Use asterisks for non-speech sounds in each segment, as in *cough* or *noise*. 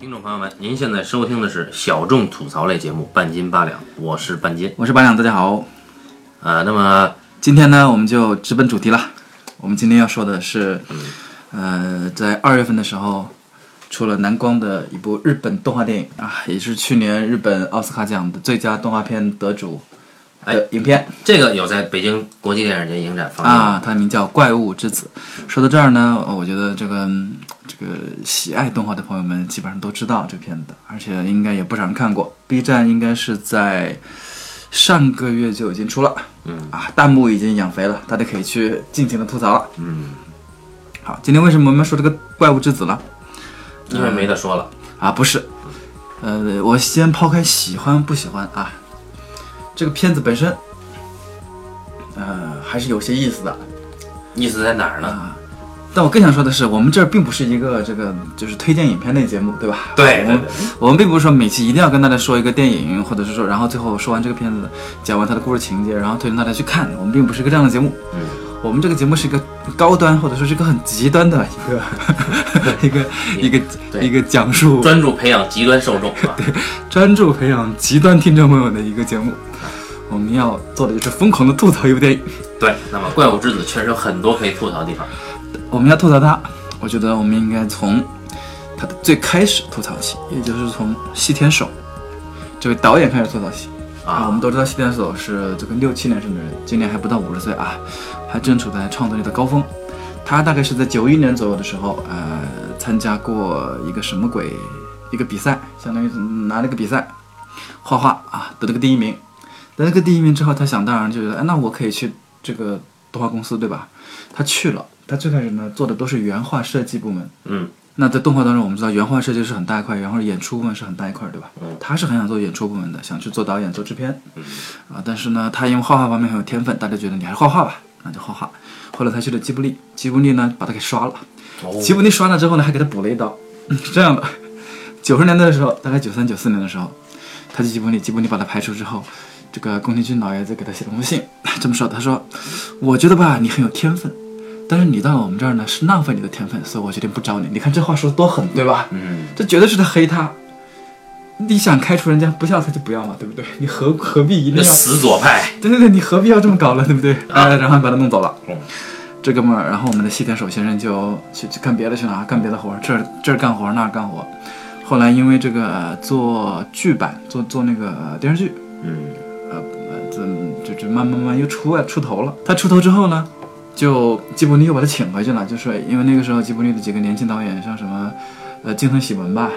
听众朋友们，您现在收听的是小众吐槽类节目《半斤八两》，我是半斤。我是八两，大家好。呃，那么今天呢，我们就直奔主题了。我们今天要说的是，呃，在二月份的时候，出了蓝光的一部日本动画电影啊，也是去年日本奥斯卡奖的最佳动画片得主的影片这个有在北京国际电影节影展放映啊，它的名叫《怪物之子》。说到这儿呢，呃我觉得这个嗯这个喜爱动画的朋友们基本上都知道这片子，而且应该也不少人看过。B 站应该是在上个月就已经出了，嗯啊，弹幕已经养肥了，大家可以去尽情的吐槽了。嗯，好，今天为什么我们要说这个《怪物之子》呢？因为没得说了。啊，不是，呃，我先抛开喜欢不喜欢啊，这个片子本身，呃，还是有些意思的。意思在哪儿呢？啊。但我更想说的是，我们这儿并不是一个这个就是推荐影片类节目，对吧？我们对对对我们并不是说每期一定要跟大家说一个电影，或者是说，然后最后说完这个片子，讲完它的故事情节，然后推荐大家去看。我们并不是一个这样的节目。嗯，我们这个节目是一个高端，或者说是一个很极端的一个 *laughs* 一个一个一个讲述专注培养极端受众，是吧？专注培养极端听众朋友的一个节目。我们要做的就是疯狂的吐槽一部电影。对。那么《怪物之子》确实有很多可以吐槽的地方。我们要吐槽它，我觉得我们应该从它的最开始吐槽起，也就是从西田守这位导演开始吐槽起。啊，我啊们都知道西田守是这个六七年生的人，今年还不到五十岁啊，还正处在创作力的高峰。他大概是在九一年左右的时候，呃，参加过一个什么鬼一个比赛，相当于拿了个比赛，画画啊，得了个第一名。得了个第一名之后，他想当然就觉得，哎，那我可以去这个动画公司，对吧？他去了，他最开始呢做的都是原画设计部门。嗯那在动画当中，我们知道原画设计是很大一块，然后演出部门是很大一块，对吧？嗯他是很想做演出部门的，想去做导演、做制片。嗯啊，但是呢，他因为画画方面很有天分，大家觉得你还是画画吧，那就画画。后来他去了吉卜力，吉卜力呢把他给刷了。哦吉卜力刷了之后呢，还给他补了一刀。*laughs* 是这样的，九十年代的时候，大概九三九四年的时候，他去吉卜力，吉卜力把他排除之后，这个宫崎骏老爷子给他写了封信，*laughs* 这么说，他说：“我觉得吧，你很有天分，但是你到了我们这儿呢，是浪费你的天分，所以我决定不招你。你看这话说的多狠，对吧？嗯，这绝对是在黑他。你想开除人家，不要他就不要嘛，对不对？你何何必一定要？死左派。对对对，你何必要这么搞了，对不对？哎，然后把他弄走了。嗯这哥们儿，然后我们的西田守先生就去去干别的去了啊，干别的活儿，这儿这儿干活那儿干活。后来因为这个呃做剧版，做做那个呃电视剧，嗯就就慢慢慢又出来出头了。他出头之后呢，就吉卜力又把他请回去了，就说因为那个时候吉卜力的几个年轻导演，像什么呃金藤喜文吧，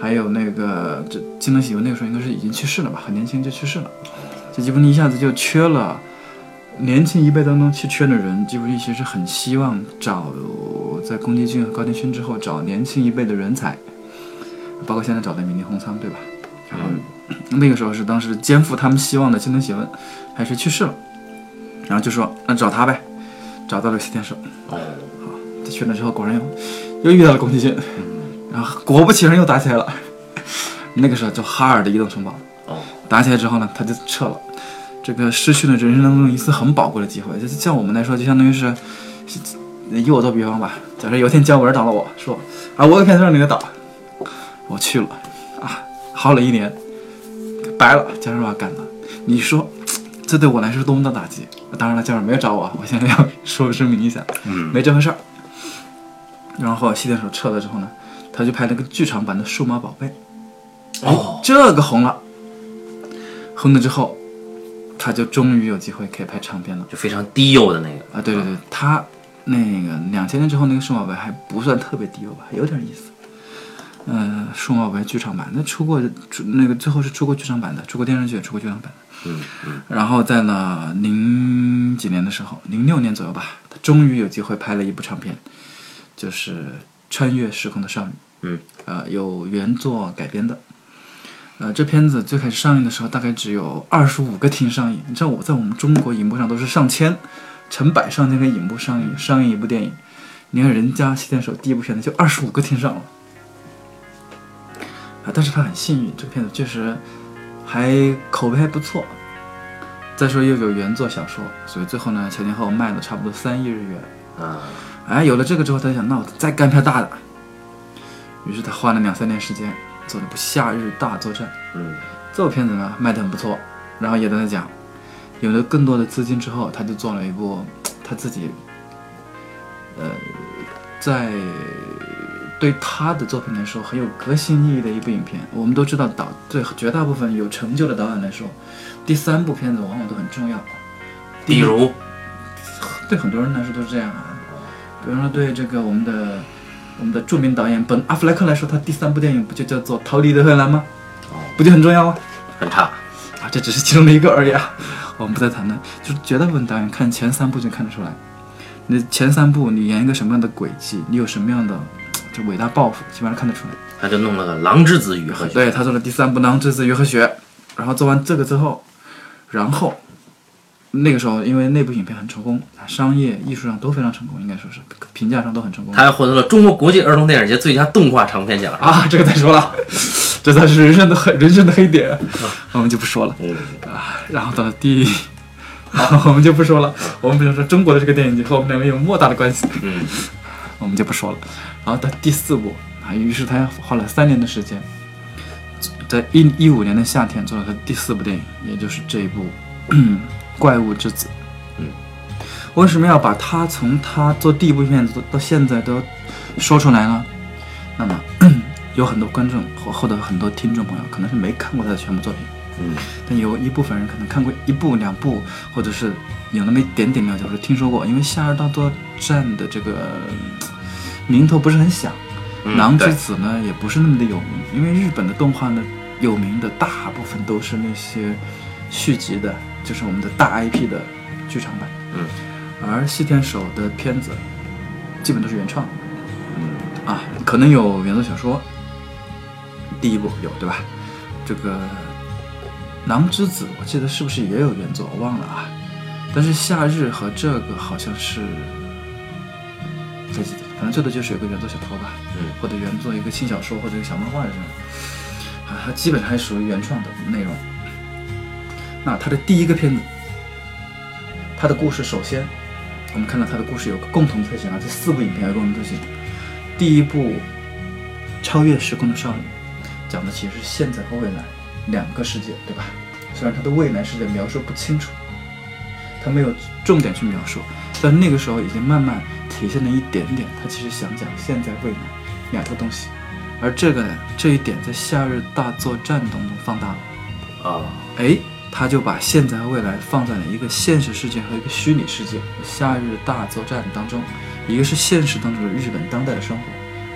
还有那个这金藤喜文那个时候应该是已经去世了吧，很年轻就去世了。这吉卜力一下子就缺了年轻一辈当中去缺的人，吉卜力其实很希望找在宫崎骏和高田勋之后找年轻一辈的人才，包括现在找的米林宏仓，对吧？然后那个时候是当时肩负他们希望的青藤喜文还是去世了，然后就说那找他呗，找到了西天守，哦，他去了之后果然又又遇到了宫崎骏，然后果不其然又打起来了。*laughs* 那个时候就哈尔的移动城堡，哦，打起来之后呢，他就撤了，这个失去了人生当中一次很宝贵的机会。就是像我们来说，就相当于是，以我做比方吧，假设有一天姜文找了我说啊，我有片子让你来导，我去了，啊，耗了一年，白了，姜文把我干的。你说这对我来说是多么的打击？当然了，姜文没有找我，我现在要 *laughs* 说声明一下，嗯没这回事儿。然后西点手撤了之后呢，他就拍了个剧场版的《数码宝贝》，哎哦，这个红了，红了之后，他就终于有机会可以拍长片了就非常低幼的那个啊！对对对，他那个两千年之后那个数码宝贝还不算特别低幼吧，有点意思。呃，数码宝贝剧场版那出过出那个最后是出过剧场版的，出过电视剧，也出过剧场版的。嗯嗯然后在呢零几年的时候，零六年左右吧，他终于有机会拍了一部长片，就是《穿越时空的少女》。嗯，呃，有原作改编的。呃，这片子最开始上映的时候，大概只有二十五个厅上映。你知道我在我们中国荧幕上都是上千、成百上千个荧幕上映上映一部电影，你看人家西天手第一部片子就二十五个厅上了。啊，但是他很幸运，这个片子确实还口碑还不错。再说又有原作小说，所以最后呢前前后后卖了差不多三亿日元。啊，哎，有了这个之后，他就想，那我再干片大的。于是他花了两三年时间做了部《夏日大作战》。嗯，这部片子呢卖得很不错，然后也在那讲，有了更多的资金之后，他就做了一部他自己，呃，在对他的作品来说很有革新意义的一部影片。我们都知道导对绝大部分有成就的导演来说，第三部片子往往都很重要。比如对很多人来说都是这样啊。比方说对这个我们的我们的著名导演本阿弗莱克来说，他第三部电影不就叫做《逃离德黑兰》吗？哦，不就很重要吗？很差。啊，这只是其中的一个而已啊，*laughs* 我们不再谈论。就是绝大部分导演看前三部就看得出来，你前三部你演一个什么样的轨迹，你有什么样的就伟大抱负，基本上看得出来。他就弄了个《狼之子与和雪》。对他做了第三部《狼之子与和雪》，然后做完这个之后，然后那个时候因为那部影片很成功，商业艺术上都非常成功，应该说是评价上都很成功。他还获得了中国国际儿童电影节最佳动画长片奖。啊，这个再说了，这才是人生的黑人生的黑点，我们就不说了。嗯，啊，然后到了第，好，我们就不说了。我们比如说中国的这个电影节和我们两个有莫大的关系，嗯，我们就不说了。然后到第四部啊，于是他花了三年的时间，在一一五年的夏天做了他第四部电影，也就是这一部 *coughs*《怪物之子》。嗯，为什么要把他从他做第一部片子到现在都说出来呢？那么 *coughs* 有很多观众或或者很多听众朋友可能是没看过他的全部作品。嗯，但有一部分人可能看过一部、两部，或者是有那么一点点了解，或者听说过。因为《夏日大作战》的这个呃名头不是很响，嗯狼之子》呢也不是那么的有名。因为日本的动画呢，有名的大部分都是那些续集的，就是我们的大 IP 的剧场版。嗯，而细田守的片子基本都是原创嗯，啊，可能有原作小说，第一部有对吧？这个《狼之子》，我记得是不是也有原作？我忘了啊。但是《夏日》和这个好像是，不记得，可能最多就是有个原作小说吧，嗯，或者原作一个轻小说或者一个小漫画这种，啊，它基本上还属于原创的内容。那它的第一个片子，它的故事首先，我们看到它的故事有个共同特性啊，这四部影片有共同特性。第一部《超越时空的少女》，讲的其实是现在和未来两个世界，对吧？虽然它的未来世界描述不清楚，它没有重点去描述，但那个时候已经慢慢体现了一点点，他其实想讲现在未来两个东西，而这个呢，这一点在《夏日大作战》当中放大了。啊，哎，他就把现在和未来放在了一个现实世界和一个虚拟世界《夏日大作战》当中，一个是现实当中的日本当代的生活，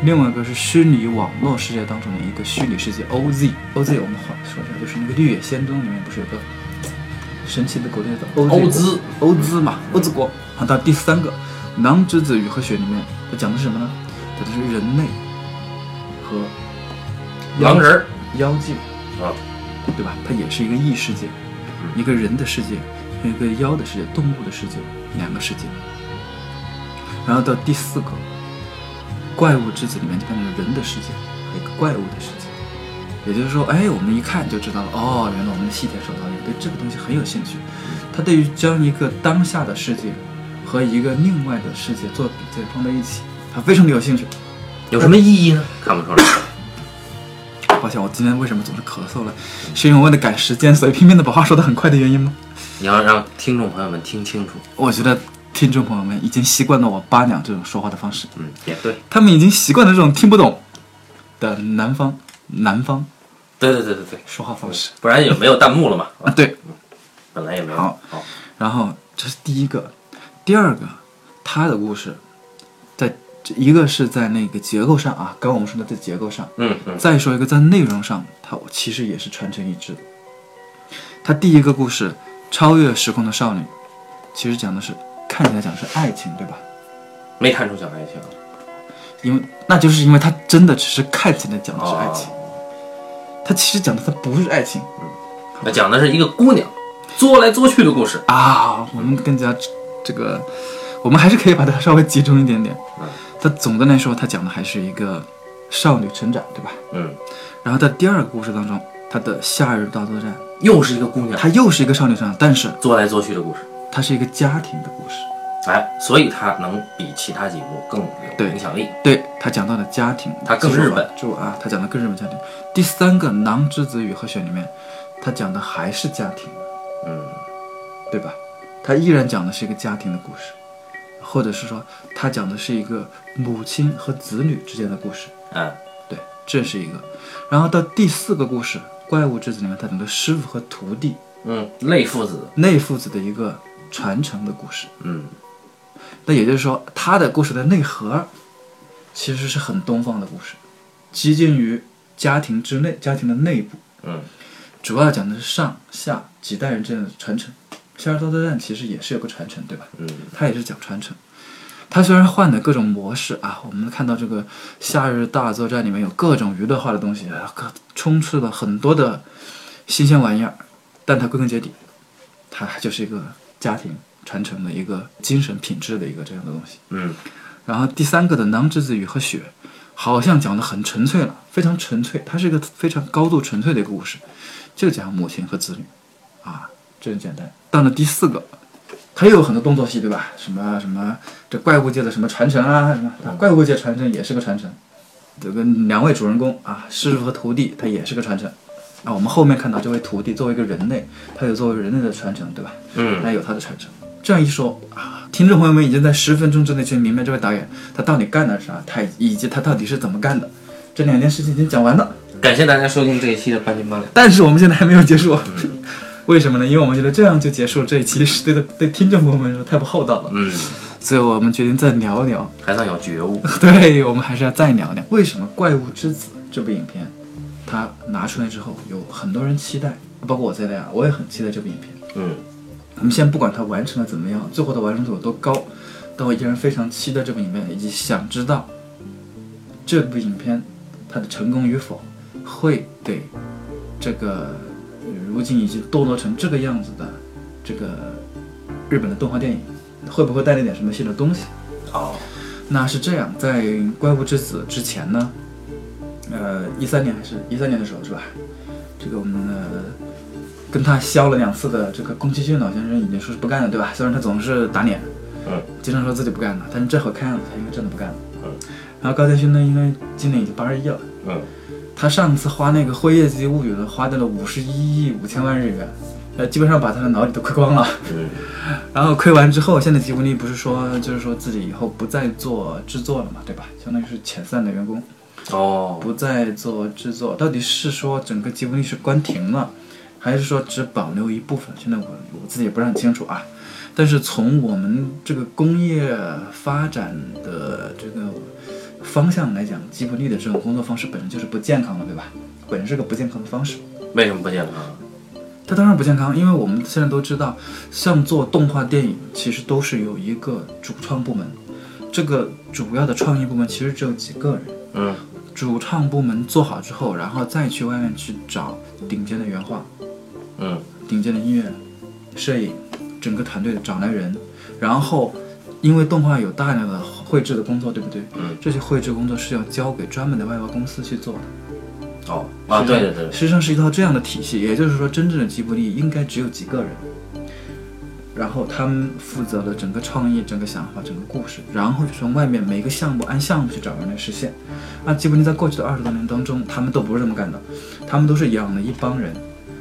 另外一个是虚拟网络世界当中的一个虚拟世界 OZ。OZ 我们话说一下，就是那个《绿野仙踪》里面不是有个神奇的国度叫做 OZ 欧兹，欧兹嘛，欧兹国。啊，到第三个《狼之子与和雪》里面，它讲的是什么呢？讲的是人类和狼人妖界啊，对吧？它也是一个异世界，一个人的世界，和一个妖的世界，动物的世界，两个世界。然后到第四个怪物之子里面就变成了人的世界和一个怪物的世界。也就是说，哎，我们一看就知道了，哦，原来我们的细田守导演对这个东西很有兴趣。他对于将一个当下的世界和一个另外的世界做比对放在一起，他非常的有兴趣。有什么意义呢？看不出来。*coughs* 抱歉，我今天为什么总是咳嗽了？是因为为了赶时间，所以拼命的把话说得很快的原因吗？你要让听众朋友们听清楚。我觉得听众朋友们已经习惯了我八两这种说话的方式，嗯，也对，他们已经习惯了这种听不懂的南方南方对对对对对，说话方式不然也没有弹幕了嘛。*laughs* 啊。对，本来也没有。好好，然后这是第一个，第二个，他的故事，在一个是在那个结构上啊，刚刚我们说的在结构上，嗯嗯，再说一个在内容上，它其实也是传承一致的。他第一个故事《超越时空的少女》，其实讲的是看起来讲的是爱情，对吧？没看出讲爱情。因为那就是因为他真的只是看起来讲的是爱情，哦它其实讲的它不是爱情它讲的是一个姑娘作来作去的故事。啊。我们更加这个，我们还是可以把它稍微集中一点点嗯。它总的来说，它讲的还是一个少女成长，对吧？嗯，然后在第二个故事当中，它的夏日大作战，又是一个姑娘她又是一个少女成长，但是作来作去的故事。它是一个家庭的故事。哎，所以它能比其他几部更有影响力。对他讲到了家庭，它更日本就啊，他讲的更日本家庭。第三个《狼之子与和雪》里面，他讲的还是家庭，嗯，对吧？他依然讲的是一个家庭的故事，或者是说他讲的是一个母亲和子女之间的故事。嗯，对，这是一个。然后到第四个故事《怪物之子》里面，他讲的师傅和徒弟嗯，类父子，内父子的一个传承的故事。嗯，那也就是说，他的故事的内核其实是很东方的故事，接近于家庭之内、家庭的内部，嗯，主要讲的是上下几代人之间的传承。《夏尔大作战》其实也是有个传承，对吧？嗯，它也是讲传承。它虽然换的各种模式啊，我们看到这个《夏日大作战》里面有各种娱乐化的东西，啊各充斥了很多的新鲜玩意儿，但它归根结底，它还就是一个家庭传承的一个精神品质的一个这样的东西。嗯，然后第三个的《囊之子雨和雪》，好像讲的很纯粹了，非常纯粹，它是一个非常高度纯粹的一个故事，就讲母亲和子女，啊，这很简单。到了第四个，它又有很多动作戏，对吧？什么什么这怪物界的什么传承啊，什么啊怪物界传承也是个传承。这个两位主人公啊，师傅和徒弟，他也是个传承。啊，我们后面看到这位徒弟作为一个人类，他有作为人类的传承，对吧？嗯，他有他的传承。这样一说啊，听众朋友们已经在十分钟之内就明白这位导演他到底干了啥，他以及他到底是怎么干的。这两件事情已经讲完了，感谢大家收听这一期的半斤八两。但是我们现在还没有结束。为什么呢？因为我们觉得这样就结束这一期是对的 *laughs* 对听众朋友们说太不厚道了，嗯，所以我们决定再聊聊。还算有觉悟。对，我们还是要再聊聊为什么《怪物之子》这部影片，它拿出来之后有很多人期待，包括我在内啊，我也很期待这部影片。嗯，我们先不管它完成的怎么样，最后的完成度有多高，但我依然非常期待这部影片，以及想知道这部影片它的成功与否，会给这个呃如今已经堕落成这个样子的这个日本的动画电影，会不会带来点什么新的东西？哦，那是这样，在《怪物之子》之前呢，呃，一三年还是一三年的时候是吧？这个我们呃跟他削了两次的这个宫崎骏老先生已经说是不干了，对吧？虽然他总是打脸，嗯，经常说自己不干了，但是这回看样子他应该真的不干了。嗯，然后高田勋呢，因为今年已经八十一了，嗯，他上次花那个《辉夜姬物语》呢，花掉了五十一亿五千万日元，呃，基本上把他的脑里都亏光了。嗯，*laughs* 然后亏完之后，现在吉卜力不是说，就是说自己以后不再做制作了嘛，对吧？相当于是遣散的员工，哦，不再做制作。到底是说整个吉卜力是关停了，还是说只保留一部分？现在我我自己也不是很清楚啊。但是从我们这个工业发展的这个方向来讲，吉卜力的这种工作方式本身就是不健康的，对吧？本身是个不健康的方式。为什么不健康？它当然不健康，因为我们现在都知道，像做动画电影，其实都是有一个主创部门，这个主要的创意部门其实只有几个人。嗯，主创部门做好之后，然后再去外面去找顶尖的原画、嗯，顶尖的音乐、摄影，整个团队找来人，然后因为动画有大量的绘制的工作，对不对？嗯，这些绘制工作是要交给专门的外包公司去做的。哦，啊，对对对，实际上是一套这样的体系，也就是说，真正的吉卜力应该只有几个人，然后他们负责了整个创意、整个想法、整个故事，然后就从外面每个项目按项目去找人来实现。那吉卜力在过去的二十多年当中，他们都不是这么干的，他们都是养了一帮人，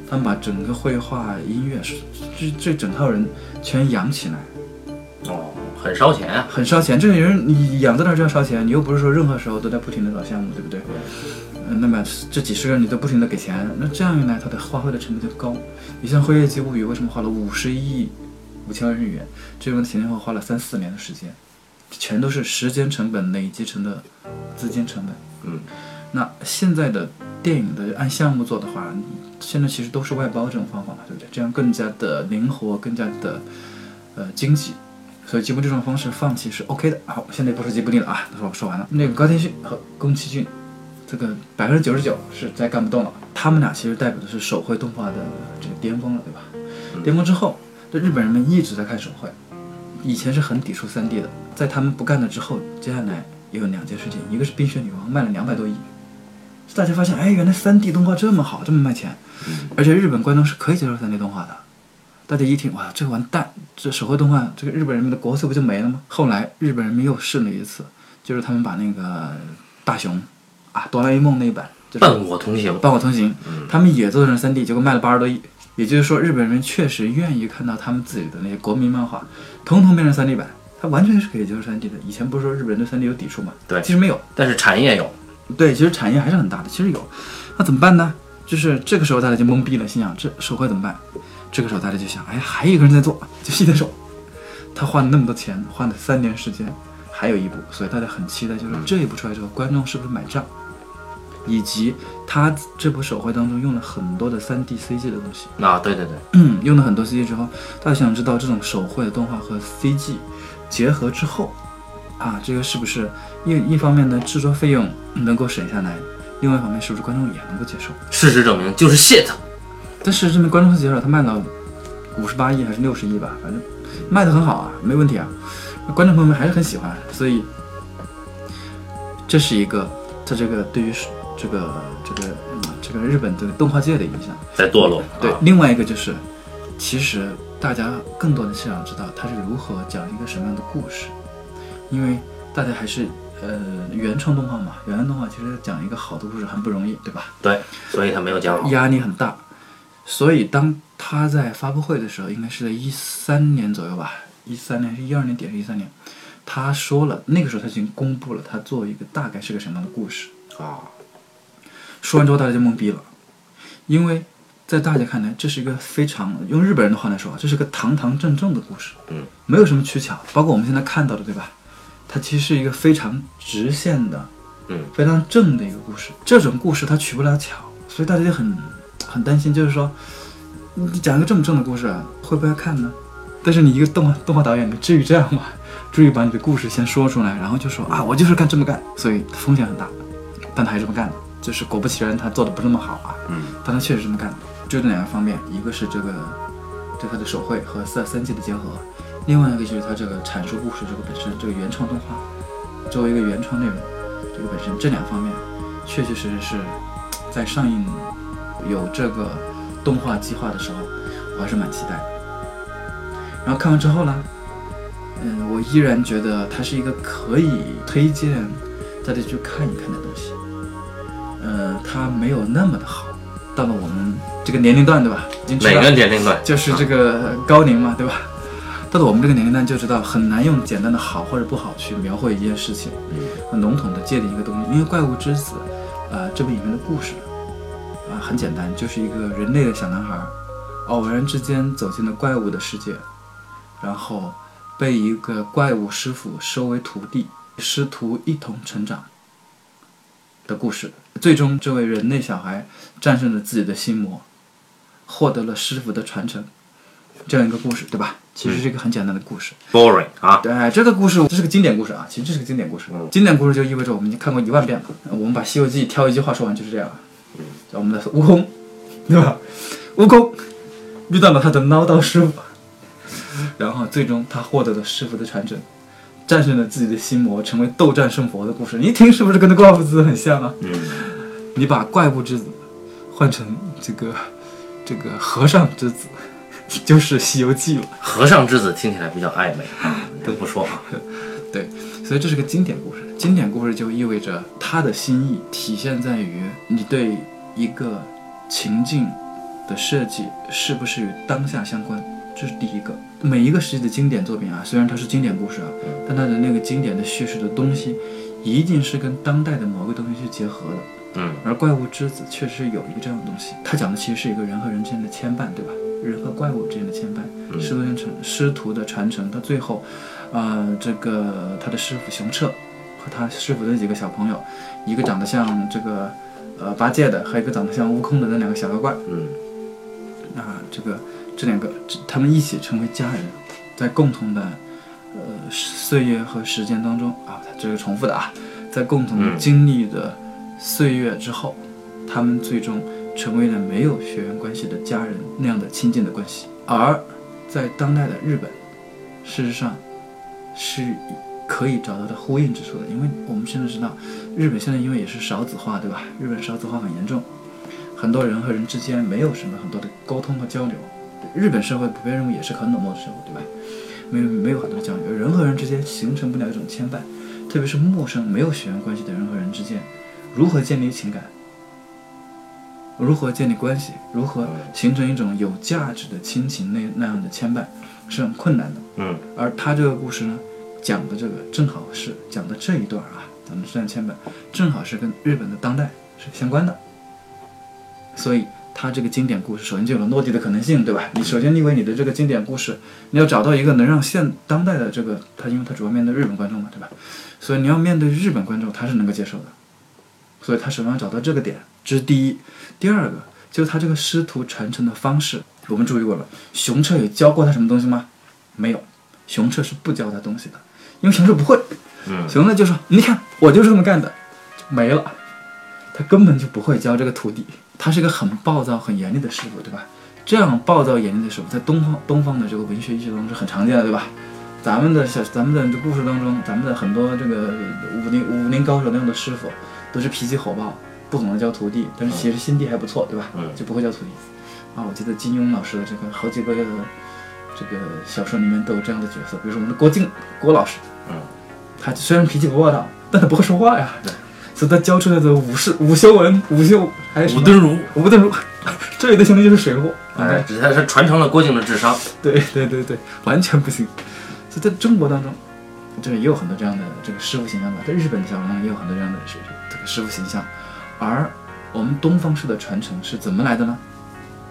他们把整个绘画、音乐，这这整套人全养起来，哦，很烧钱啊。很烧钱。这些人你养在那儿就要烧钱，你又不是说任何时候都在不停的找项目，对不对？嗯那么这几十个人你都不停的给钱，那这样一来，他的花费的成本就高。你像《辉夜姬物语》为什么花了五十亿五千万日元？这个前前后后花了三四年的时间，全都是时间成本累积成的资金成本。嗯，那现在的电影的按项目做的话，现在其实都是外包这种方法嘛，对不对？这样更加的灵活，更加的呃经济。所以吉卜力这种方式放弃是 OK 的。好，现在不说吉卜力了啊，都说我说完了。那个高天勋和宫崎骏，这个百分之九十九是再干不动了。他们俩其实代表的是手绘动画的这个巅峰了，对吧？巅峰之后，这日本人们一直在看手绘，以前是很抵触 3D 的，在他们不干了之后，接下来也有两件事情，一个是《冰雪女王》卖了两百多亿，大家发现，哎，原来 3D 动画这么好，这么卖钱，而且日本观众是可以接受 3D 动画的。大家一听，哇，这个完蛋，这手绘动画，这个日本人民的国粹不就没了吗？后来日本人民又试了一次，就是他们把那个大雄啊，哆啦 A 梦那一版，就是伴我同行。伴我同行，他们也做成3 D，结果卖了八十多亿。也就是说，日本人民确实愿意看到他们自己的那些国民漫画，统统变成 3D 版，它完全是可以接受 3D 的。以前不是说日本人对 3D 有抵触吗？对其实没有。但是产业有，对，其实产业还是很大的，其实有。那怎么办呢？就是这个时候大家就懵逼了，心想这手绘怎么办？这个时候大家就想，哎，还有一个人在做，就细田守，他花了那么多钱，花了三年时间，还有一部，所以大家很期待，就是这一部出来之后，观众是不是买账？以及他这部手绘当中用了很多的 3D CG 的东西，啊，对对对，嗯，用了很多 CG 之后，大家想知道这种手绘的动画和 CG 结合之后，啊，这个是不是一一方面呢制作费用能够省下来，另外一方面是不是观众也能够接受？事实证明就是 shit。但是证明观众会接受，他卖了五十八亿还是六十亿吧，反正卖的很好啊，没问题啊，观众朋友们还是很喜欢，所以这是一个他这个对于这个这个、嗯、这个日本这个动画界的影响。在堕落。对，啊另外一个就是，其实大家更多的是想知道他是如何讲一个什么样的故事，因为大家还是呃原创动画嘛，原创动画其实讲一个好的故事很不容易，对吧？对，所以他没有讲好。压力很大，所以当他在发布会的时候，应该是在一三年左右吧，一三年是一二年底还是一三年，他说了，那个时候他已经公布了他做一个大概是个什么样的故事。啊，说完之后，大家就懵逼了，因为在大家看来，这是一个非常用日本人的话来说啊，这是个堂堂正正的故事，嗯，没有什么取巧，包括我们现在看到的，对吧？它其实是一个非常直线的，嗯，非常正的一个故事。这种故事它取不了巧，所以大家就很很担心，就是说，你讲一个这么正的故事，啊会不会看呢？但是你一个动画动画导演，你至于这样吗？至于把你的故事先说出来，然后就说啊，我就是干这么干，所以风险很大，但他还是这么干的。就是果不其然，他做的不是那么好啊，嗯，但他确实这么干的。就这两个方面，一个是这个对他的手绘和三三 G 的结合，另外一个就是它这个阐述故事这个本身，这个原创动画作为一个原创内容，这个本身这两方面，确确实实是在上映有这个动画计划的时候，我还是蛮期待的。然后看完之后呢，嗯，我依然觉得它是一个可以推荐大家去看一看的东西。呃，它没有那么的好，到了我们这个年龄段，对吧？已经知道哪个年龄段？就是这个高龄嘛，对吧？到了我们这个年龄段就知道，很难用简单的好或者不好去描绘一件事情，很笼统的界定一个东西。因为《怪物之子》呃，这部影片的故事啊、很简单，就是一个人类的小男孩，偶然之间走进了怪物的世界，然后被一个怪物师傅收为徒弟，师徒一同成长的故事。最终，这位人类小孩战胜了自己的心魔，获得了师傅的传承，这样一个故事，对吧？其实是一个很简单的故事。boring 啊，对，这个故事这是个经典故事啊，其实这是个经典故事。嗯经典故事就意味着我们已经看过一万遍了。我们把《西游记》挑一句话说完就是这样。叫我们的悟空，对吧？悟空遇到了他的唠叨师傅，然后最终他获得了师傅的传承，战胜了自己的心魔，成为斗战胜佛的故事。你一听是不是跟那怪物之子很像啊？嗯，你把怪物之子换成这个这个和尚之子，*laughs* 就是《西游记》了。和尚之子听起来比较暧昧啊，*laughs* 就不说啊。对，所以这是个经典故事。经典故事就意味着它的心意体现在于你对一个情境的设计是不是与当下相关，这是第一个。每一个时期的经典作品啊，虽然它是经典故事啊，但它的那个经典的叙事的东西，一定是跟当代的某个东西去结合的。嗯，而《怪物之子》确实有一个这样的东西，它讲的其实是一个人和人之间的牵绊，对吧？人和怪物之间的牵绊，师徒传承，师徒的传承，到最后，呃，这个他的师傅熊彻和他师傅的几个小朋友，一个长得像这个呃八戒的，还有一个长得像悟空的那两个小妖怪，嗯，啊，这个这两个他们一起成为家人，在共同的呃岁月和时间当中啊，这个重复的啊，在共同嗯。经历的岁月之后，他们最终成为了没有血缘关系的家人那样的亲近的关系。而在当代的日本，事实上是可以找到的呼应之处的，因为我们现在知道，日本现在因为也是少子化，对吧？日本少子化很严重，很多人和人之间没有什么很多的沟通和交流，日本社会普遍认为也是很冷漠的社会，对吧？没有没有很多交流，人和人之间形成不了一种牵绊，特别是陌生没有血缘关系的人和人之间，如何建立情感？如何建立关系？如何形成一种有价值的亲情那那样的牵绊，是很困难的。嗯而他这个故事呢，讲的这个正好是讲的这一段啊，讲的这段牵绊，正好是跟日本的当代是相关的。所以他这个经典故事，首先就有了落地的可能性，对吧？你首先因为你的这个经典故事，你要找到一个能让现当代的这个他，因为他主要面对日本观众嘛，对吧？所以你要面对日本观众，他是能够接受的。所以他首先要找到这个点，这是第一。第二个就是他这个师徒传承的方式，我们注意过了。熊彻有教过他什么东西吗？没有，熊彻是不教他东西的，因为熊彻不会。嗯熊彻就说：“你看，我就是这么干的，就没了。”他根本就不会教这个徒弟，他是一个很暴躁、很严厉的师傅，对吧？这样暴躁严厉的师傅，在东方东方的这个文学艺术当中是很常见的，对吧？咱们的小咱们的这故事当中，咱们的很多这个武林武林高手那样的师傅，都是脾气火爆，不懂得教徒弟，但是其实心地还不错，对吧？嗯就不会教徒弟。啊，我记得金庸老师的这个好几个这个小说里面都有这样的角色，比如说我们的郭靖郭老师，嗯，他虽然脾气不暴躁，但他不会说话呀，*laughs* 对，所以他教出来的武士武修文武修还有什么吴敦儒，武敦儒，*laughs* 这里的兄弟就是水货，哎，只是传承了郭靖的智商。对对对对，完全不行。所以在中国当中，这也有很多这样的这个师傅形象吧，在日本的小说当中也有很多这样的师这个师傅形象。而我们东方式的传承是怎么来的呢？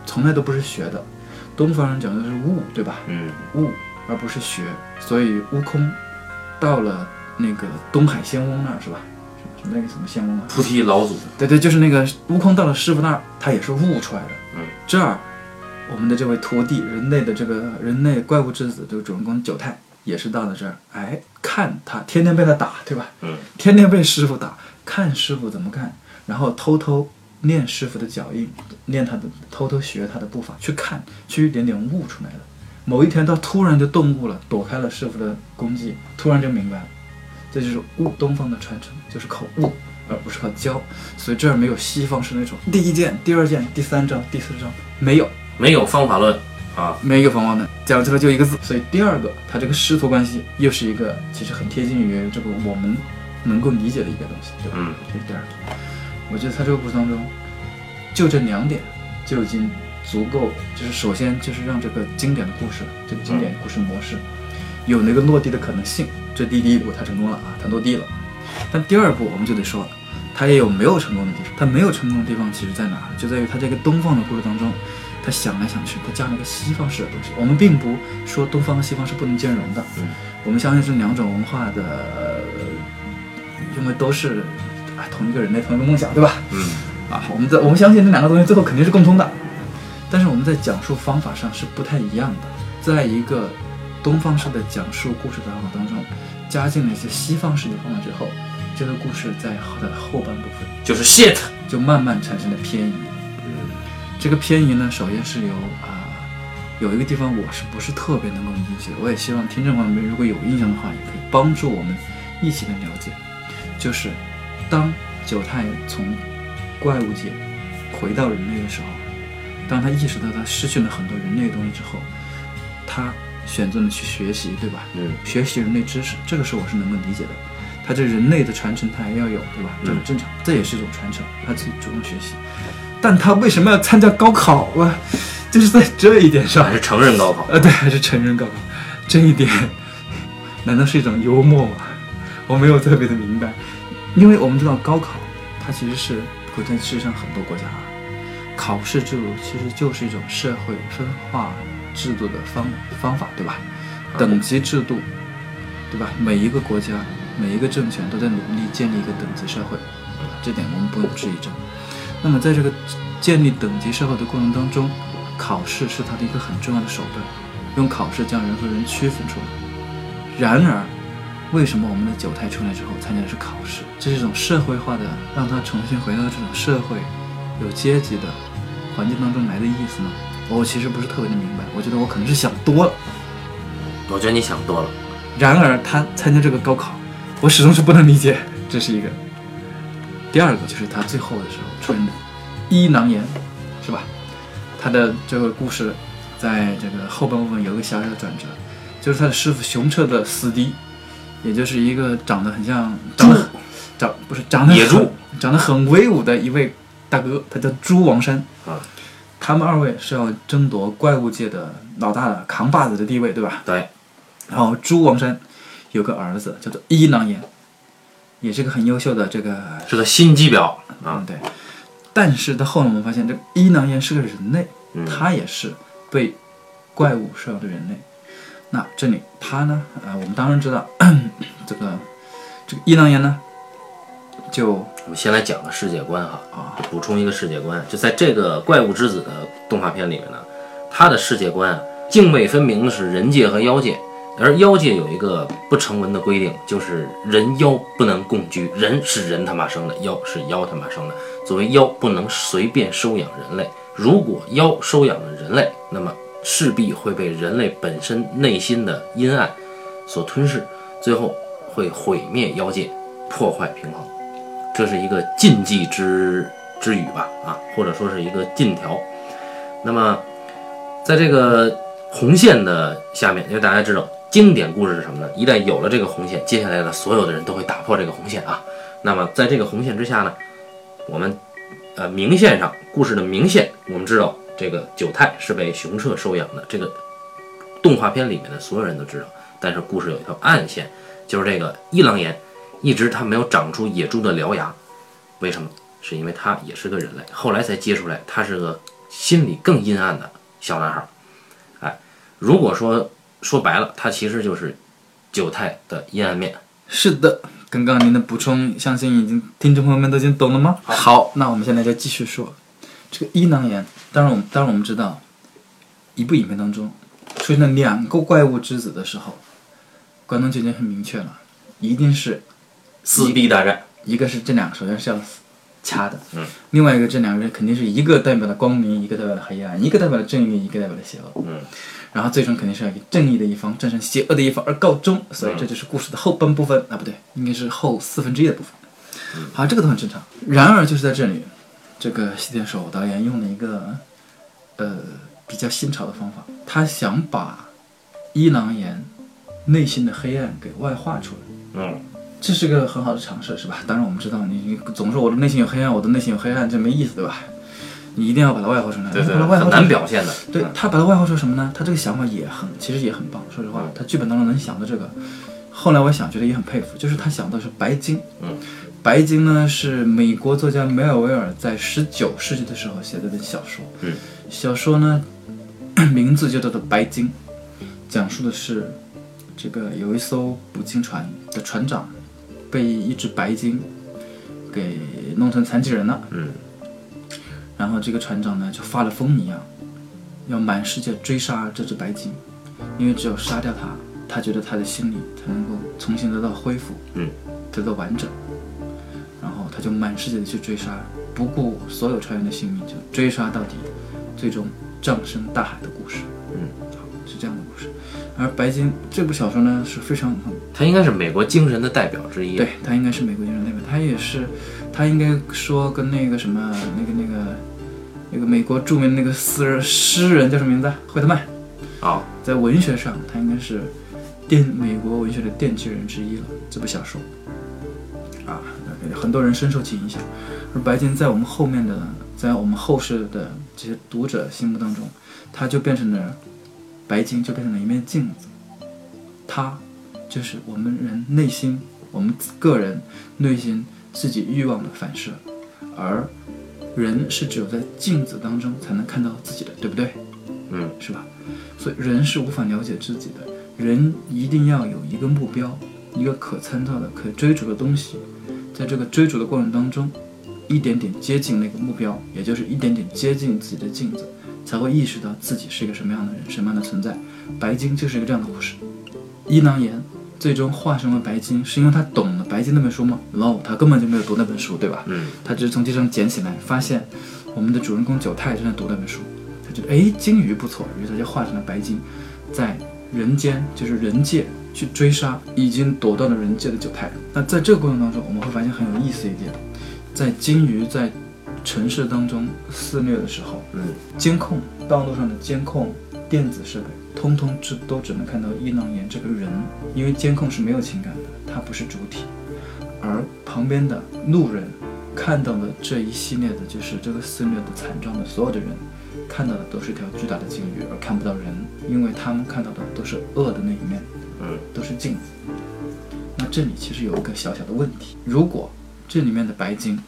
从来都不是学的，东方人讲的是悟，对吧？嗯悟而不是学，所以悟空到了那个东海仙翁那儿是吧？什么那个什么仙翁啊？菩提老祖，对对，就是那个悟空到了师傅那儿，他也是悟出来的。嗯，这儿我们的这位徒弟，人类的这个人类怪物之子这个主人公九太也是到了这儿，哎，看他天天被他打，对吧？嗯天天被师傅打，看师傅怎么干，然后偷偷练师傅的脚印，练他的，偷偷学他的步伐，去看，去一点点悟出来的。某一天，他突然就顿悟了，躲开了师傅的攻击，突然就明白了，这就是悟东方的传承，就是靠悟，而不是靠教。所以这儿没有西方是那种第一件、第二件、第三章、第四章，没有，没有方法论啊。没有方法论，讲出来就一个字。所以第二个，它这个师徒关系又是一个其实很贴近于这个我们能够理解的一个东西，对吧？嗯这是第二个。我觉得他这个故事当中，就这两点就已经足够，就是首先就是让这个经典的故事，这个经典故事模式有那个落地的可能性。这第一步他成功了啊，他落地了。但第二步我们就得说了，他也有没有成功的地方。他没有成功的地方其实在哪？就在于他这个东方的故事当中，他想来想去，他加了一个西方式的东西。我们并不说东方和西方是不能兼容的，我们相信是两种文化的，因为都是啊同一个人类同一个梦想，对吧？嗯啊，我们在我们相信这两个东西最后肯定是共通的，但是我们在讲述方法上是不太一样的。在一个东方式的讲述故事的方法当中，加进了一些西方式的方法之后，这个故事在它的后半部分就是 shit。就慢慢产生了偏移。嗯这个偏移呢，首先是由啊、有一个地方我是不是特别能够理解，我也希望听众朋友们如果有印象的话，也可以帮助我们一起来了解，就是当九太从怪物界回到人类的时候，当他意识到他失去了很多人类的东西之后，他选择了去学习，对吧？嗯学习人类知识，这个是我是能够理解的。他这人类的传承他还要有，对吧？这很正常，这也是一种传承，他自己主动学习。但他为什么要参加高考啊？就是在这一点上还，是成人高考。呃，对，还是成人高考，这一点难道是一种幽默吗？我没有特别的明白，因为我们知道高考，它其实是国在世界上很多国家啊，考试制度其实就是一种社会分化制度的方方法，对吧？等级制度，对吧？每一个国家、每一个政权都在努力建立一个等级社会，这点我们不用质疑这。那么在这个建立等级社会的过程当中，考试是它的一个很重要的手段，用考试将人和人区分出来。然而，为什么我们的九太出来之后参加的是考试？这是一种社会化的，让他重新回到这种社会有阶级的环境当中来的意思呢？我其实不是特别的明白，我觉得我可能是想多了。我觉得你想多了。然而他参加这个高考，我始终是不能理解，这是一个。第二个就是他最后的时候出现的伊囊炎，是吧？他的这个故事在这个后半部分有一个小小的转折，就是他的师傅熊彻的死敌，也就是一个长得很像长得长不是长得野猪长得很威武的一位大哥，他叫猪王山啊。他们二位是要争夺怪物界的老大的扛把子的地位，对吧？对，然后猪王山有个儿子叫做伊囊炎，也是个很优秀的这个是个心机婊啊嗯，对。但是到后来我们发现，这个伊囊炎是个人类，嗯他也是被怪物收养的人类。那这里他呢？呃，我们当然知道，*clears throat* 这个这个伊囊炎呢，就我们先来讲个世界观哈，啊补充一个世界观，就在这个《怪物之子》的动画片里面呢，它的世界观啊，泾渭分明的是人界和妖界，而妖界有一个不成文的规定，就是人妖不能共居，人是人他妈生的，妖是妖他妈生的。作为妖，不能随便收养人类。如果妖收养了人类，那么势必会被人类本身内心的阴暗所吞噬，最后会毁灭妖界，破坏平衡。这是一个禁忌之之语吧，啊，或者说是一个禁条。那么，在这个红线的下面，因为大家知道经典故事是什么呢？一旦有了这个红线，接下来的所有的人都会打破这个红线啊。那么，在这个红线之下呢，我们呃明线上故事的明线，我们知道这个九太是被熊彻收养的，这个动画片里面的所有人都知道。但是故事有一条暗线，就是这个一郎岩一直他没有长出野猪的獠牙，为什么？是因为他也是个人类，后来才揭出来他是个心里更阴暗的小男孩儿。哎，如果说说白了，他其实就是九太的阴暗面。是的。刚刚您的补充，相信已经听众朋友们都已经懂了吗？好，那我们现在就继续说这个伊囊炎。当然，我们当然我们知道，一部影片当中出现了两个怪物之子的时候，观众就已经很明确了，一定是撕逼大战，一个是这两个首先是要掐的，嗯，另外一个这两个人肯定是一个代表了光明，一个代表了黑暗，一个代表了正义，一个代表了邪恶，嗯，然后最终肯定是要以正义的一方战胜邪恶的一方而告终，所以这就是故事的后半部分、啊，不对，应该是后四分之一的部分。好，这个都很正常。然而就是在这里，这个西田守导演用了一个呃比较新潮的方法，他想把伊囊炎内心的黑暗给外化出来。嗯，这是个很好的尝试，是吧？当然我们知道，你你总说我的内心有黑暗，我的内心有黑暗，这没意思，对吧？你一定要把它外化出来。对对，把它外化很出来难表现的。对嗯他把它外化出什么呢？他这个想法也很，其实也很棒。说实话，他剧本当中能想到这个，后来我想觉得也很佩服，就是他想到是白鲸。嗯，白鲸呢是美国作家梅尔维尔在十九世纪的时候写的本小说。嗯，小说呢 *clears throat* 名字就叫做《白鲸》，讲述的是这个有一艘捕鲸船的船长被一只白鲸给弄成残疾人了。嗯然后这个船长呢就发了疯一样，要满世界追杀这只白鲸，因为只有杀掉它，他觉得他的心理才能够重新得到恢复，嗯，得到完整。就满世界的去追杀，不顾所有船员的性命，就追杀到底，最终葬身大海的故事。嗯，好是这样的故事。而白鲸这部小说呢是非常很他应该是美国精神的代表之一。对，他应该是美国精神代表，他也是，他应该说跟那个什么，那个那个那个美国著名那个诗人诗人叫什么名字啊？惠特曼，啊，在文学上，他应该是奠美国文学的奠基人之一了。这部小说啊，很多人深受其影响。而白金在我们后面的，在我们后世的这些读者心目当中，它就变成了白金，就变成了一面镜子。它就是我们人内心，我们个人内心自己欲望的反射，而人是只有在镜子当中才能看到自己的，对不对？嗯，是吧？所以人是无法了解自己的，人一定要有一个目标，一个可参照的、可追逐的东西，在这个追逐的过程当中，一点点接近那个目标，也就是一点点接近自己的镜子，才会意识到自己是一个什么样的人，什么样的存在。白鲸就是一个这样的故事。伊囊炎最终化身为白鲸，是因为他懂了白鲸那本书吗？no，他根本就没有读那本书，对吧？嗯他只是从地上捡起来，发现我们的主人公九太正在读那本书，他觉得哎鲸鱼不错，于是他就化成了白鲸，在人间就是人界去追杀已经躲到了人界的九太。那在这个过程当中，我们会发现很有意思一点，在鲸鱼在城市当中肆虐的时候，嗯监控道路上的监控、电子设备，通通只都只能看到伊朗岩这个人，因为监控是没有情感的，他不是主体，而旁边的路人看到的这一系列的，就是这个肆虐的惨状的所有的人，看到的都是一条巨大的鲸鱼，而看不到人，因为他们看到的都是恶的那一面，嗯，都是镜子。那这里其实有一个小小的问题，如果这里面的白鲸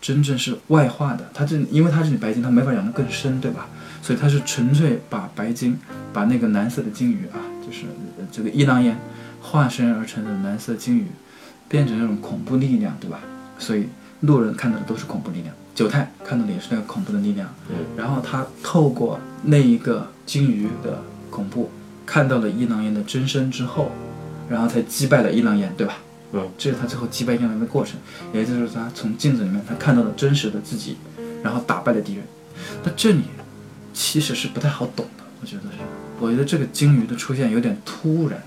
真正是外化的，它这因为它这里白鲸它没法养得更深，对吧？所以它是纯粹把白鲸，把那个蓝色的鲸鱼啊，就是这个伊朗烟化身而成的蓝色鲸鱼，变成那种恐怖力量，对吧？所以路人看到的都是恐怖力量，九太看到的也是那个恐怖的力量。嗯然后他透过那一个鲸鱼的恐怖，看到了伊朗岩的真身之后，然后才击败了伊朗岩，对吧？嗯，这是他最后击败伊朗岩的过程，也就是他从镜子里面他看到了真实的自己，然后打败了敌人。那这里其实是不太好懂的，我觉得是，我觉得这个鲸鱼的出现有点突然，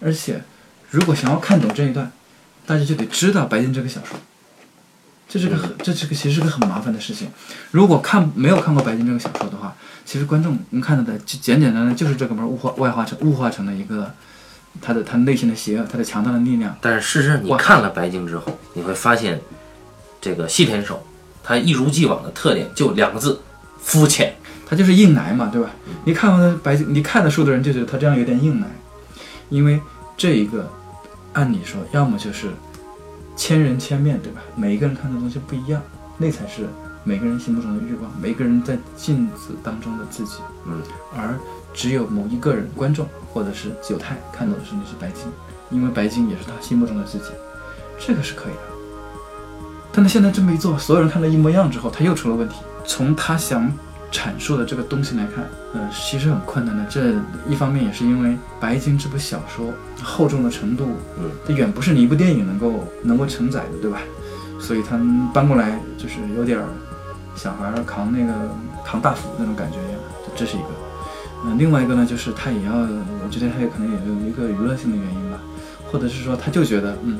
而且如果想要看懂这一段，大家就得知道白金这个小说。这是个很，这是个其实是个很麻烦的事情。如果看没有看过白鲸这个小说的话，其实观众能看到的就简简单单就是这哥们儿物化外化成物化成了一个他的他内心的邪恶，他的强大的力量。但是事实上，你看了白鲸之后，你会发现，这个细田守他一如既往的特点就两个字：肤浅。他就是硬来嘛，对吧？你看完了白鲸，你看的书的人就觉得他这样有点硬来，因为这一个，按理说，要么就是千人千面对吧？每一个人看的东西不一样，那才是每个人心目中的欲望，每个人在镜子当中的自己。嗯，而只有某一个人，观众或者是九太看到的是那是白金，因为白金也是他心目中的自己，这个是可以的。但他现在这么一做，所有人看到一模一样之后，他又出了问题。从他想阐述的这个东西来看，呃，其实很困难的。这一方面也是因为《白鲸》这部小说厚重的程度，嗯，这远不是你一部电影能够能够承载的，对吧？所以他们搬过来就是有点儿小孩儿扛那个扛大斧那种感觉一样，这这是一个。嗯、另外一个呢，就是他也要，我觉得他也可能也有一个娱乐性的原因吧，或者是说他就觉得，嗯，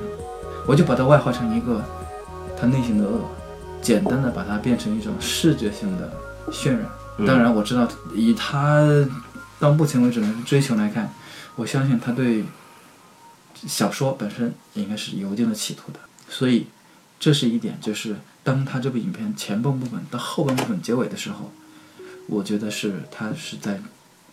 我就把它外化成一个他内心的恶，简单的把它变成一种视觉性的渲染。嗯当然，我知道以他到目前为止的追求来看，我相信他对小说本身应该是有一定的企图的。所以，这是一点，就是当他这部影片前半部分到后半部分结尾的时候，我觉得是他是在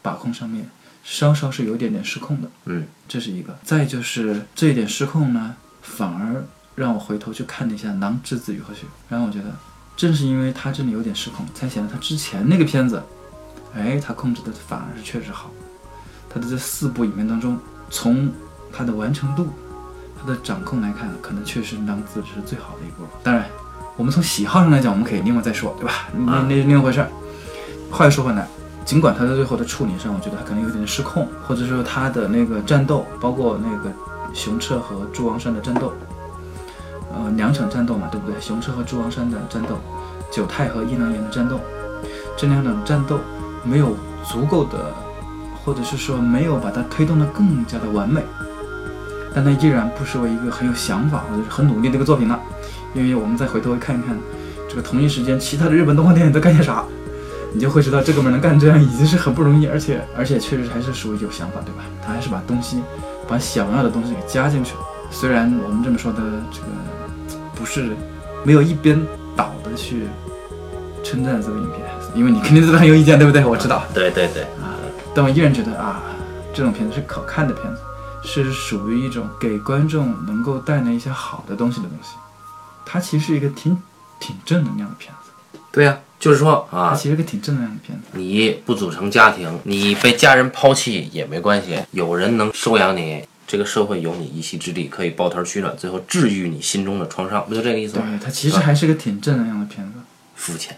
把控上面稍稍是有一点点失控的。嗯，这是一个。再就是这一点失控呢，反而让我回头去看了一下《狼之子与河雪》，然后我觉得，正是因为他这里有点失控，才显得他之前那个片子，哎，他控制的反而是确实好。他的这四部影片当中，从他的完成度、他的掌控来看，可能确实《狼子》是最好的一部。当然，我们从喜好上来讲，我们可以另外再说，对吧？那那另一回事儿。话又说回来，尽管他在最后的处理上，我觉得他可能有点失控，或者说他的那个战斗，包括那个熊彻和诸王山的战斗，呃，两场战斗嘛，对不对？熊彻和猪王山的战斗，九太和伊朗岩的战斗，这两场战斗没有足够的，或者是说没有把它推动的更加的完美，但它依然不失为一个很有想法或者是很努力的一个作品了。因为我们再回头看一看，这个同一时间其他的日本动画电影都干些啥，你就会知道这哥们儿能干这样已经是很不容易，而且 *laughs* 而且确实还是属于有想法，对吧？他还是把东西，把想要的东西给加进去了。虽然我们这么说的这个不是没有一边倒的去称赞这部影片，因为你肯定对他很有意见，对不对？我知道，对对对，啊但我依然觉得啊，这种片子是可看的片子，是属于一种给观众能够带来一些好的东西的东西。它其实是一个挺挺正能量的片子，对呀、就是说啊它啊，其实个挺正能量的片子。你不组成家庭，你被家人抛弃也没关系，有人能收养你，这个社会有你一席之地，可以抱团取暖，最后治愈你心中的创伤，不就这个意思吗？对，它其实还是个挺正能量的片子。肤浅。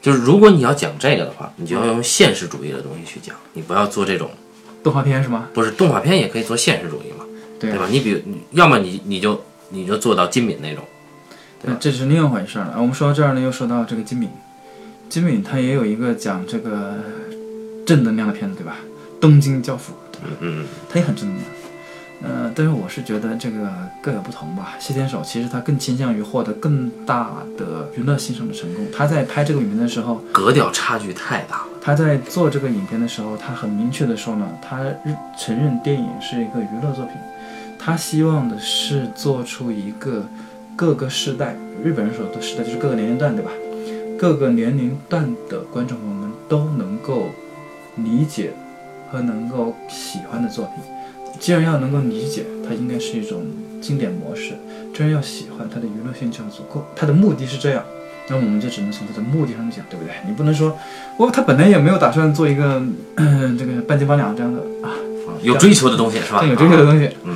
就是如果你要讲这个的话，你就要用现实主义的东西去讲，你不要做这种，动画片是吗？不是动画片也可以做现实主义嘛，对对吧？你比如，你要么你你就你就做到金敏那种，那这是另一回事儿了。我们说到这儿呢，又说到这个金敏，金敏他也有一个讲这个正能量的片子，对吧？东京教父，对吧？嗯，他也很正能量。呃，但是我是觉得这个各有不同吧。西天守其实他更倾向于获得更大的娱乐性上的成功。他在拍这个影片的时候，格调差距太大了。他他在做这个影片的时候，他很明确的说呢，他日承认电影是一个娱乐作品，他希望的是做出一个各个世代，日本人说的时代就是各个年龄段，对吧？各个年龄段的观众朋友们都能够理解和能够喜欢的作品。既然要能够理解，它应该是一种经典模式；既然要喜欢，它的娱乐性就要足够。它的目的是这样，那我们就只能从它的目的上讲，对不对？你不能说，哦，他本来也没有打算做一个、呃、*coughs* 这个半斤八两这样的啊，有追求的东西是吧？有追求的东西。嗯，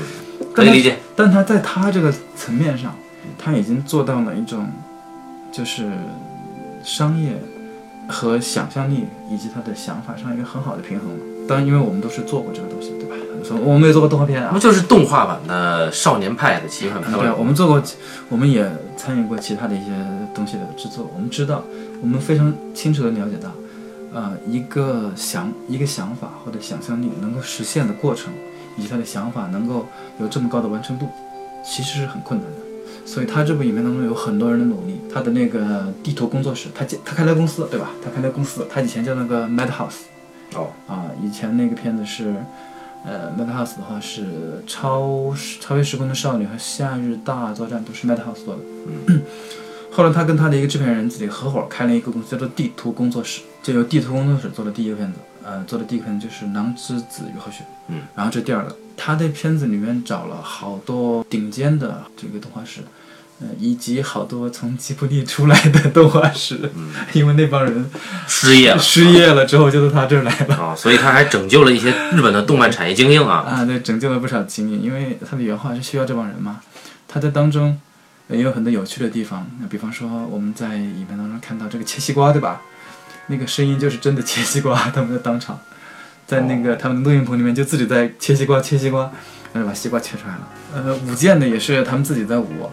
可以理解。但他在他这个层面上，他已经做到了一种，就是商业和想象力以及他的想法上一个很好的平衡了。当然，因为我们都是做过这个东西，对吧？所以我们也做过动画片啊不，就是动画版的《少年派的奇幻漂对我们做过，我们也参与过其他的一些东西的制作。我们知道，我们非常清楚的了解到，呃，一个想一个想法或者想象力能够实现的过程，以及他的想法能够有这么高的完成度，其实是很困难的。所以他这部影片当中有很多人的努力，他的那个地图工作室，他他开了公司，对吧？他开了公司，他以前叫那个 Madhouse。哦，啊，以前那个片子是，呃，Madhouse 的话是超超越时空的少女和夏日大作战都是 Madhouse 做的。嗯 *clears throat* 后来他跟他的一个制片人自己合伙开了一个公司，叫做地图工作室，就由地图工作室做的第一个片子。呃，做的第一个片子就是《狼之子与和雪》，嗯，然后这第二个，他在片子里面找了好多顶尖的这个动画师，呃，以及好多从吉卜力出来的动画师，嗯，*laughs* 因为那帮人失业了失业了之后就到他这儿来了。啊，所以他还拯救了一些日本的动漫产业精英啊。啊，对，拯救了不少精英，因为他的原画是需要这帮人嘛。他在当中呃也有很多有趣的地方，那比方说我们在影片当中看到这个切西瓜，对吧？那个声音就是真的切西瓜，他们在当场，在那个他们的录音棚里面就自己在切西瓜，切西瓜，然后把西瓜切出来了。呃，舞剑的也是他们自己在舞，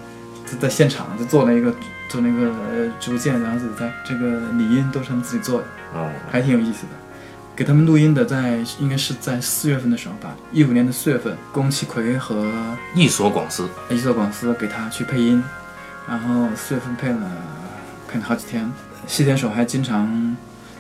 在在现场就做了一个做那个呃竹剑，然后自己在这个理音都是他们自己做的。哦，还挺有意思的。给他们录音的在应该是在四月份的时候吧，一五年的四月份，宫崎葵和一所广司，一所广司给他去配音，然后四月份配了配了好几天。西田守还经常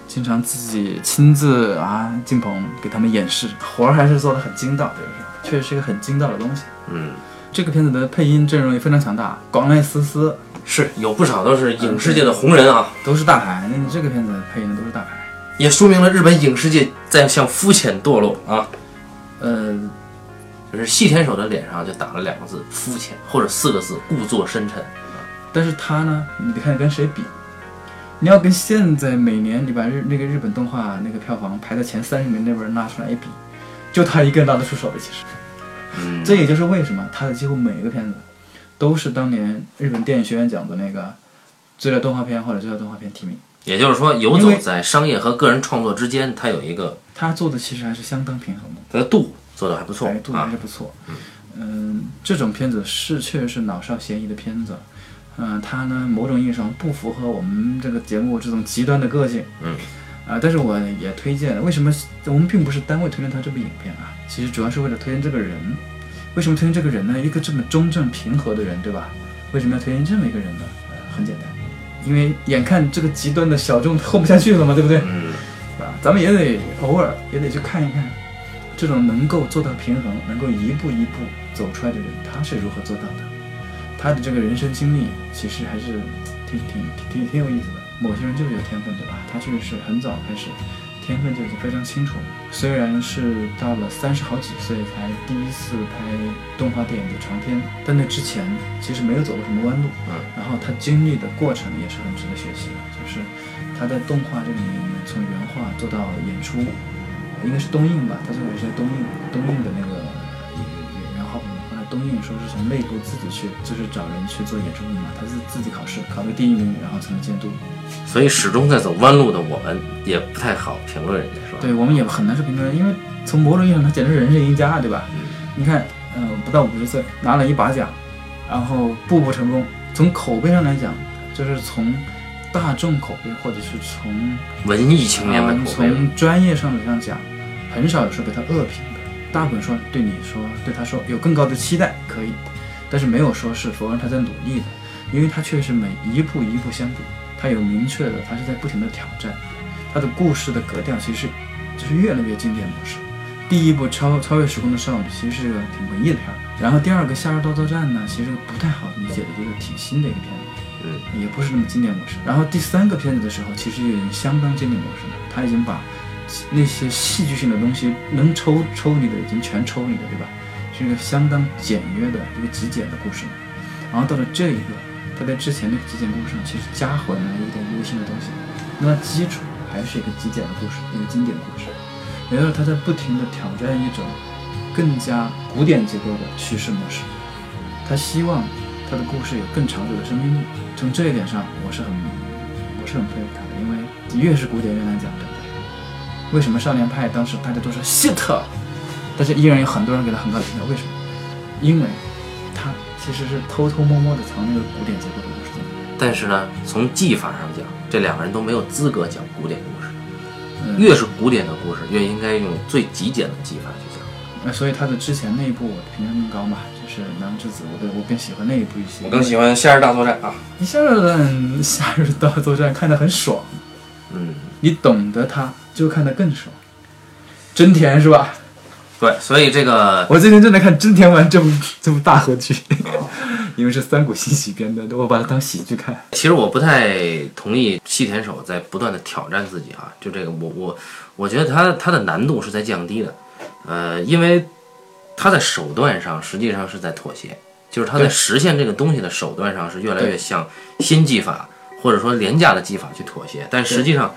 经常自己亲自啊进棚给他们演示，活儿还是做的很精到，就是说确实是一个很精到的东西。嗯，这个片子的配音阵容也非常强大，广濑丝丝是有不少都是影视界的红人啊，都是大牌，那这个片子配音的都是大牌。也说明了日本影视界在向肤浅堕落啊。呃，就是细田守的脸上就打了两个字“肤浅”或者四个字“故作深沉但是他呢，你得看跟谁比。你要跟现在每年你把日那个日本动画那个票房排在前三十名那边拉出来一比，就他一个人拿得出手的。其实，”。嗯，这也就是为什么他的几乎每一个片子都是当年日本电影学院奖的那个最佳动画片或者最佳动画片提名。也就是说，游走在商业和个人创作之间，他有一个他做的其实还是相当平衡的。他的度做的还不错态度还啊是。不错。嗯，这种片子是确实是老少咸宜的片子。嗯，它呢某种意义上不符合我们这个节目这种极端的个性。嗯。啊，但是我也推荐。为什么我们并不是单位推荐他这部影片啊？其实主要是为了推荐这个人。为什么推荐这个人呢？一个这么中正平和的人，对吧？为什么要推荐这么一个人呢？呃，很简单，因为眼看这个极端的小众混不下去了嘛，对不对？嗯，是吧？咱们也得偶尔也得去看一看，这种能够做到平衡，能够一步一步走出来的人，他是如何做到的？他的这个人生经历其实还是挺挺挺挺有意思的。某些人就是有天分，对吧？他确实是很早开始，天分就已经非常清楚了。虽然是到了三十好几岁才第一次拍动画电影的长片，但那之前其实没有走过什么弯路。嗯，然后他经历的过程也是很值得学习的，就是他在动画这个领域里面从原画做到演出，呃应该是东映吧，他最后是在东映东映的那个东映说是从内部自己去，就是找人去做演出的嘛，他是自己考试考个第一名，然后才能监督。所以始终在走弯路的我们也不太好评论人家，是吧？对我们也很难是评论人，因为从某种意义上他简直是人生赢家，对吧？嗯你看，嗯、不到五十岁拿了一把奖，然后步步成功。从口碑上来讲，就是从大众口碑，或者是从文艺青年的嗯口碑了。从专业上上讲，很少有说被他恶评的。大部分说对你说对他说有更高的期待可以，但是没有说是否认他在努力的，因为他确实每一步一步相比，他有明确的，他是在不停的挑战。他的故事的格调其实就是越来越经典模式。第一部超超越时空的少女其实是个挺文艺的片儿，然后第二个夏日大作战呢，其实不太好理解的一个挺新的一个片子。嗯，也不是那么经典模式。然后第三个片子的时候，其实已经相当经典模式了，他已经把那些戏剧性的东西能抽抽你的已经全抽你的，对吧？是一个相当简约的一个极简的故事。然后到了这一个，他在之前那个极简故事上其实加混了一点微新的东西，那基础还是一个极简的故事，一个经典的故事。也就是他在不停的挑战一种更加古典结构的叙事模式，他希望他的故事有更长久的生命力。从这一点上，我是很我是很佩服他的，因为越是古典越难讲，对不对？为什么少年派当时大家都说 shit，但是依然有很多人给他很高评价？为什么？因为他其实是偷偷摸摸的藏那个古典结构的故事在里面。但是呢，从技法上讲，这两个人都没有资格讲古典故事。嗯越是古典的故事，越应该用最极简的技法去讲。呃，所以他的之前那一部我的评价更高嘛，就是《南之子》，我对我更喜欢那一部一些。我更喜欢《夏日大作战》啊。夏日的夏日大作战看得很爽，嗯，你懂得它就看得更爽，真甜是吧？对，所以这个我最近正在看真田丸这部这部大合剧，*laughs* 因为是三谷幸喜编的，我把它当喜剧看。其实我不太同意细田守在不断的挑战自己啊，就这个我我我觉得他他的难度是在降低的，呃，因为他在手段上实际上是在妥协，就是他在实现这个东西的手段上是越来越向新技法或者说廉价的技法去妥协，但实际上。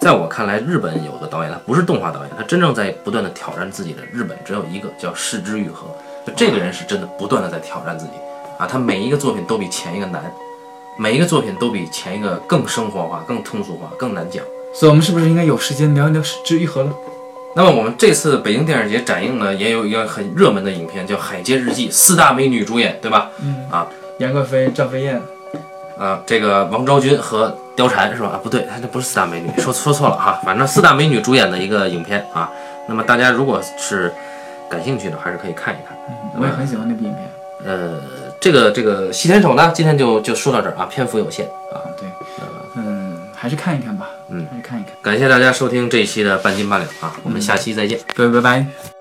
在我看来，日本有的导演，他不是动画导演，他真正在不断的挑战自己的。日本只有一个叫市之愈合，就这个人是真的不断的在挑战自己啊！他每一个作品都比前一个难，每一个作品都比前一个更生活化、更通俗化、更难讲。所以，我们是不是应该有时间聊一聊《市之愈合》了？那么我们这次北京电影节展映呢，也有一个很热门的影片叫《海街日记》，四大美女主演，对吧？嗯啊，杨贵妃、赵飞燕，啊，这个王昭君和貂蝉是吧？啊，不对，她这不是四大美女，说说错了哈。反正四大美女主演的一个影片啊。那么大家如果是感兴趣的，还是可以看一看。我也很喜欢那部影片。呃，这个这个西天守呢，今天就就说到这儿啊，篇幅有限啊。啊，对，嗯，还是看一看吧，嗯还是看一看。感谢大家收听这一期的半斤八两啊，我们下期再见。各位拜拜。